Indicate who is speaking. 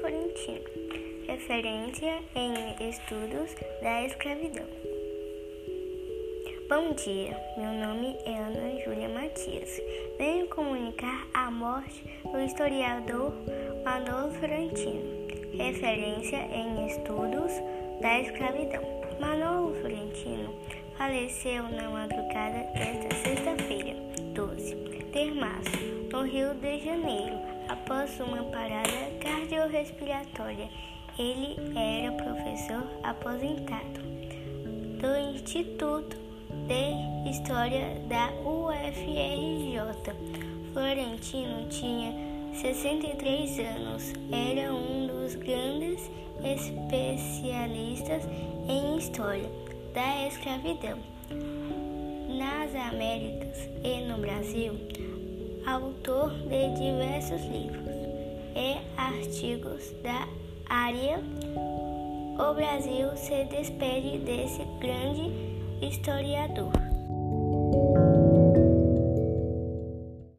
Speaker 1: Florentino, referência em estudos da escravidão. Bom dia, meu nome é Ana Júlia Matias. Venho comunicar a morte do historiador Manolo Florentino, referência em estudos da escravidão. Manolo Florentino faleceu na madrugada desta sexta-feira, 12 de março, no Rio de Janeiro, após uma parada cardiorrespiratória. Ele era professor aposentado do Instituto de História da UFRJ. Florentino tinha 63 anos, era um dos grandes especialistas em história da escravidão nas Américas e no Brasil, autor de diversos livros e artigos da área. O Brasil se despede desse grande historiador.